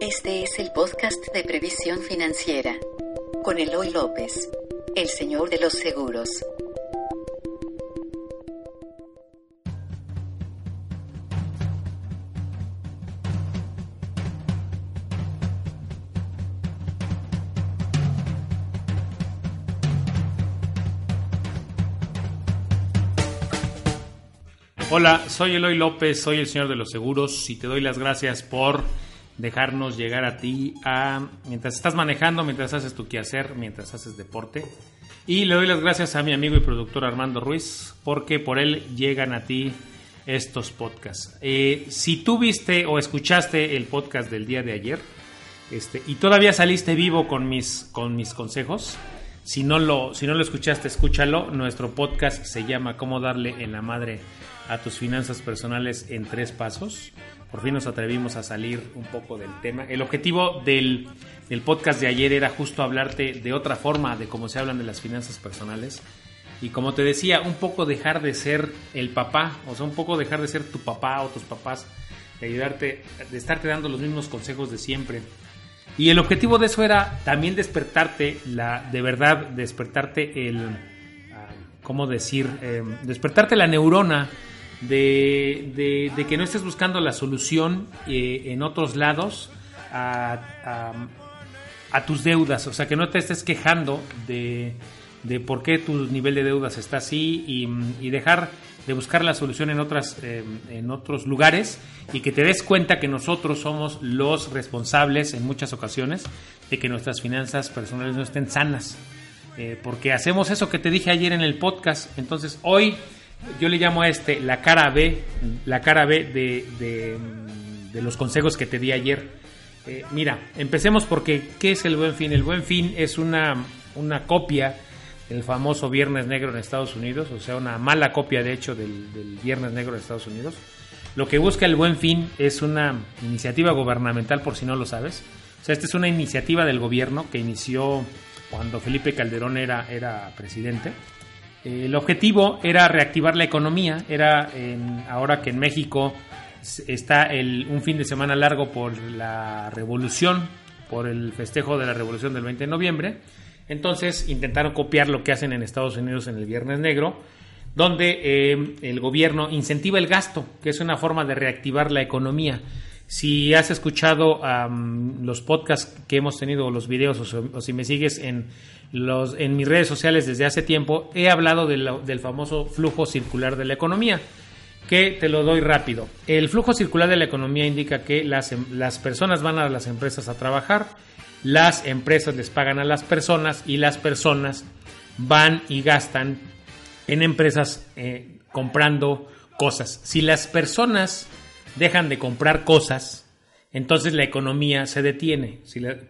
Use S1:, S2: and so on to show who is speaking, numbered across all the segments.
S1: Este es el podcast de previsión financiera con Eloy López, el señor de los seguros.
S2: Hola, soy Eloy López, soy el señor de los seguros y te doy las gracias por dejarnos llegar a ti a, mientras estás manejando, mientras haces tu quehacer, mientras haces deporte. Y le doy las gracias a mi amigo y productor Armando Ruiz porque por él llegan a ti estos podcasts. Eh, si tú viste o escuchaste el podcast del día de ayer este, y todavía saliste vivo con mis, con mis consejos, si no, lo, si no lo escuchaste, escúchalo. Nuestro podcast se llama Cómo darle en la madre a tus finanzas personales en tres pasos. Por fin nos atrevimos a salir un poco del tema. El objetivo del, podcast de ayer era justo hablarte de otra forma de cómo se hablan de las finanzas personales. Y como te decía, un poco dejar de ser el papá, o sea, un poco dejar de ser tu papá o tus papás, de ayudarte, de estarte dando los mismos consejos de siempre. Y el objetivo de eso era también despertarte, la, de verdad, despertarte el, ¿cómo decir? Eh, despertarte la neurona de, que no estés buscando la solución eh, en otros lados a, tus deudas, o sea, que no te estés quejando de, por qué tu nivel de deudas está así y, dejar de buscar la solución en, otras, eh, en otros lugares y que te des cuenta que nosotros somos los responsables en muchas ocasiones de que nuestras finanzas personales no estén sanas. Eh, porque hacemos eso que te dije ayer en el podcast. Entonces, hoy yo le llamo a este la cara B, la cara B de, los consejos que te di ayer. Eh, mira, empecemos porque ¿qué es el buen fin? El buen fin es una, una copia del famoso Viernes Negro en Estados Unidos, o sea, una mala copia de hecho del, Viernes Negro en Estados Unidos. Lo que busca el buen fin es una iniciativa gubernamental, por si no lo sabes. O sea, esta es una iniciativa del gobierno que inició cuando Felipe Calderón era, era presidente el objetivo era reactivar la economía, era ahora que en México está un fin de semana largo por la revolución, por el festejo de la revolución del 20 de noviembre, entonces intentaron copiar lo que hacen en Estados Unidos en el Viernes Negro, donde eh, el gobierno incentiva el gasto, que es una forma de reactivar la economía. Si has escuchado los podcasts que hemos tenido, los videos, o, si me sigues en, los, en mis redes sociales desde hace tiempo, he hablado del famoso flujo circular de la economía, que te lo doy rápido. El flujo circular de la economía indica que las, em, las personas van a las empresas a trabajar, las empresas les pagan a las personas y las personas van y gastan en empresas eh, comprando cosas. Si las personas dejan de comprar cosas, entonces la economía se detiene,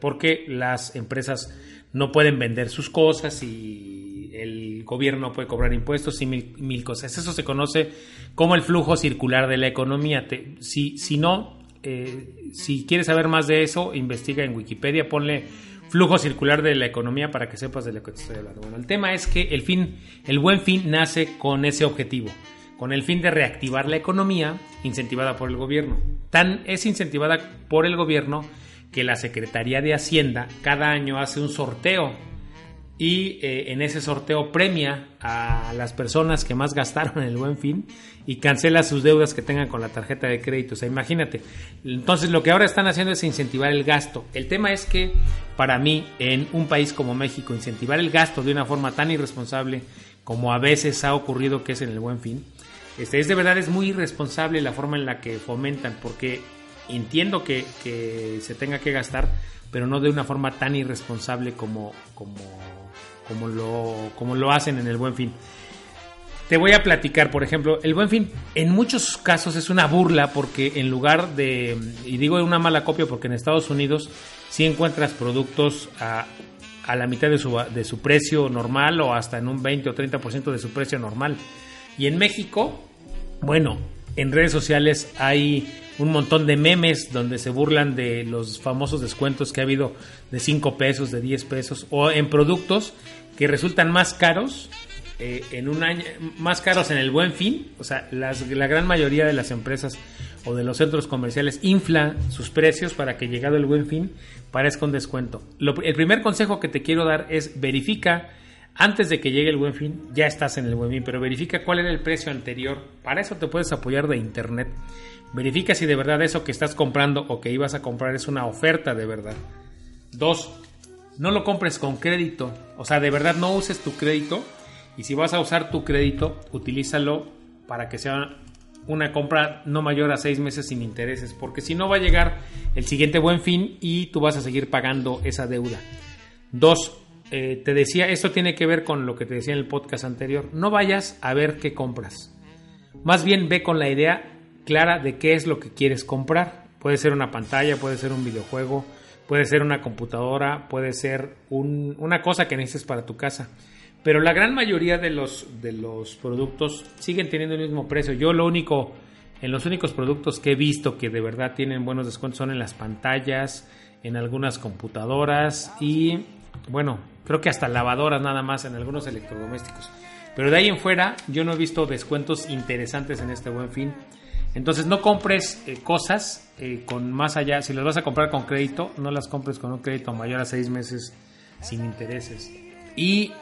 S2: porque las empresas no pueden vender sus cosas y el gobierno puede cobrar impuestos y mil, cosas. Eso se conoce como el flujo circular de la economía. si, si no, eh, si quieres saber más de eso, investiga en Wikipedia, ponle flujo circular de la economía para que sepas de lo que te estoy hablando. Bueno, el tema es que el fin, el buen fin nace con ese objetivo con el fin de reactivar la economía incentivada por el gobierno. Tan es incentivada por el gobierno que la Secretaría de Hacienda cada año hace un sorteo y eh, en ese sorteo premia a las personas que más gastaron en el buen fin y cancela sus deudas que tengan con la tarjeta de crédito. O sea, imagínate. Entonces lo que ahora están haciendo es incentivar el gasto. El tema es que para mí en un país como México incentivar el gasto de una forma tan irresponsable como a veces ha ocurrido que es en el buen fin, este, es de verdad es muy irresponsable la forma en la que fomentan, porque entiendo que, se tenga que gastar, pero no de una forma tan irresponsable como, como, como, lo, como lo hacen en el buen fin. Te voy a platicar, por ejemplo, el buen fin en muchos casos es una burla porque en lugar de, y digo una mala copia porque en Estados Unidos sí encuentras productos a, a la mitad de su, de su precio normal o hasta en un 20 o 30% de su precio normal. Y en México, bueno, en redes sociales hay un montón de memes donde se burlan de los famosos descuentos que ha habido de 5 pesos, de 10 pesos, o en productos que resultan más caros eh, en un año, más caros en el buen fin. O sea, la gran mayoría de las empresas o de los centros comerciales infla sus precios para que llegado el buen fin parezca un descuento. el primer consejo que te quiero dar es verifica antes de que llegue el buen fin, ya estás en el buen fin, pero verifica cuál era el precio anterior. Para eso te puedes apoyar de internet. Verifica si de verdad eso que estás comprando o que ibas a comprar es una oferta de verdad. Dos, no lo compres con crédito. O sea, de verdad no uses tu crédito. Y si vas a usar tu crédito, utilízalo para que sea una compra no mayor a seis meses sin intereses. Porque si no va a llegar el siguiente buen fin y tú vas a seguir pagando esa deuda. Dos, eh, te decía, esto tiene que ver con lo que te decía en el podcast anterior. No vayas a ver qué compras. Más bien ve con la idea clara de qué es lo que quieres comprar. Puede ser una pantalla, puede ser un videojuego, puede ser una computadora, puede ser una cosa que necesites para tu casa. Pero la gran mayoría de los, de los productos siguen teniendo el mismo precio. Yo lo único, en los únicos productos que he visto que de verdad tienen buenos descuentos son en las pantallas, en algunas computadoras y bueno, creo que hasta lavadoras nada más en algunos electrodomésticos. Pero de ahí en fuera yo no he visto descuentos interesantes en este buen fin. Entonces no compres eh, cosas eh, con más allá, si las vas a comprar con crédito, no las compres con un crédito mayor a seis meses sin intereses. Y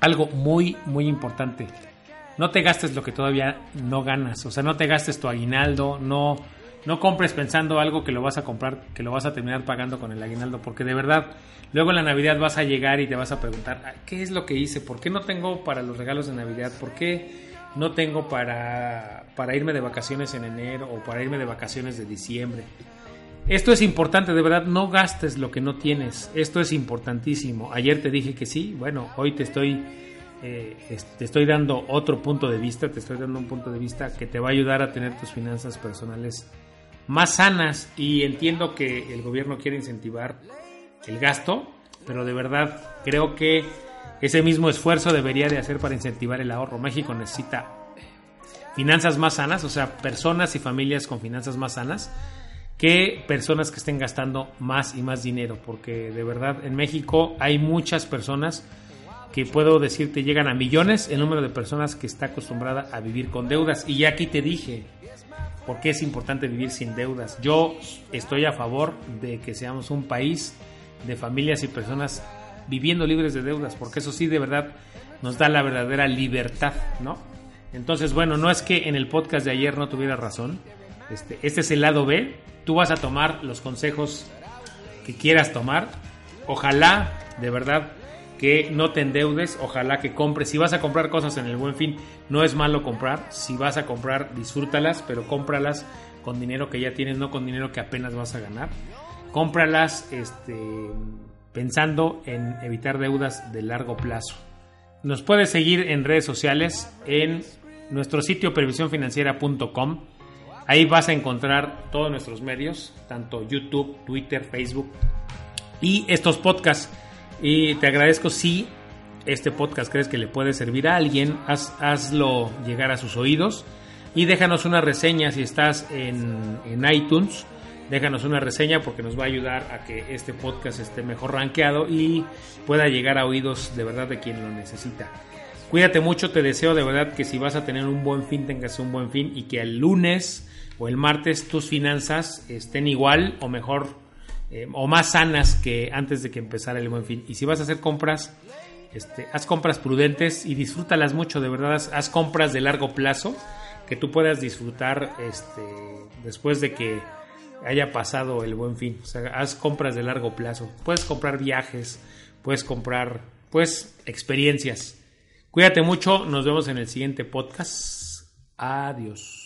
S2: algo muy, muy importante, no te gastes lo que todavía no ganas, o sea, no te gastes tu aguinaldo, no, no compres pensando algo que lo vas a comprar, que lo vas a terminar pagando con el aguinaldo, porque de verdad, luego en la Navidad vas a llegar y te vas a preguntar, ah, ¿qué es lo que hice? ¿Por qué no tengo para los regalos de Navidad? ¿Por qué no tengo para, para irme de vacaciones en enero o para irme de vacaciones de diciembre? Esto es importante, de verdad, no gastes lo que no tienes. Esto es importantísimo. Ayer te dije que sí, bueno, hoy te estoy, eh, te estoy dando otro punto de vista, te estoy dando un punto de vista que te va a ayudar a tener tus finanzas personales más sanas y entiendo que el gobierno quiere incentivar el gasto, pero de verdad creo que ese mismo esfuerzo debería de hacer para incentivar el ahorro. México necesita finanzas más sanas, o sea, personas y familias con finanzas más sanas que personas que estén gastando más y más dinero, porque de verdad en México hay muchas personas que puedo decirte llegan a millones el número de personas que está acostumbrada a vivir con deudas. Y ya aquí te dije, por qué es importante vivir sin deudas. Yo estoy a favor de que seamos un país de familias y personas viviendo libres de deudas, porque eso sí de verdad nos da la verdadera libertad, ¿no? Entonces, bueno, no es que en el podcast de ayer no tuviera razón. Este, este es el lado B. Tú vas a tomar los consejos que quieras tomar. Ojalá, de verdad, que no te endeudes, ojalá que compres. Si vas a comprar cosas en el buen fin, no es malo comprar. Si vas a comprar, disfrútalas, pero cómpralas con dinero que ya tienes, no con dinero que apenas vas a ganar. Cómpralas este, pensando en evitar deudas de largo plazo. Nos puedes seguir en redes sociales en nuestro sitio previsiónfinanciera.com. Ahí vas a encontrar todos nuestros medios, tanto YouTube, Twitter, Facebook y estos podcasts y te agradezco si este podcast crees que le puede servir a alguien, hazlo llegar a sus oídos y déjanos una reseña si estás en, en, iTunes. Déjanos una reseña porque nos va a ayudar a que este podcast esté mejor rankeado y pueda llegar a oídos de verdad de quien lo necesita. Cuídate mucho, te deseo de verdad que si vas a tener un buen fin tengas un buen fin y que el lunes o el martes tus finanzas estén igual o mejor eh, o más sanas que antes de que empezara el buen fin. Y si vas a hacer compras, este, haz compras prudentes y disfrútalas mucho, de verdad, haz, compras de largo plazo que tú puedas disfrutar este, después de que haya pasado el buen fin. O sea, haz compras de largo plazo. Puedes comprar viajes, puedes comprar, pues, experiencias. Cuídate mucho, nos vemos en el siguiente podcast. Adiós.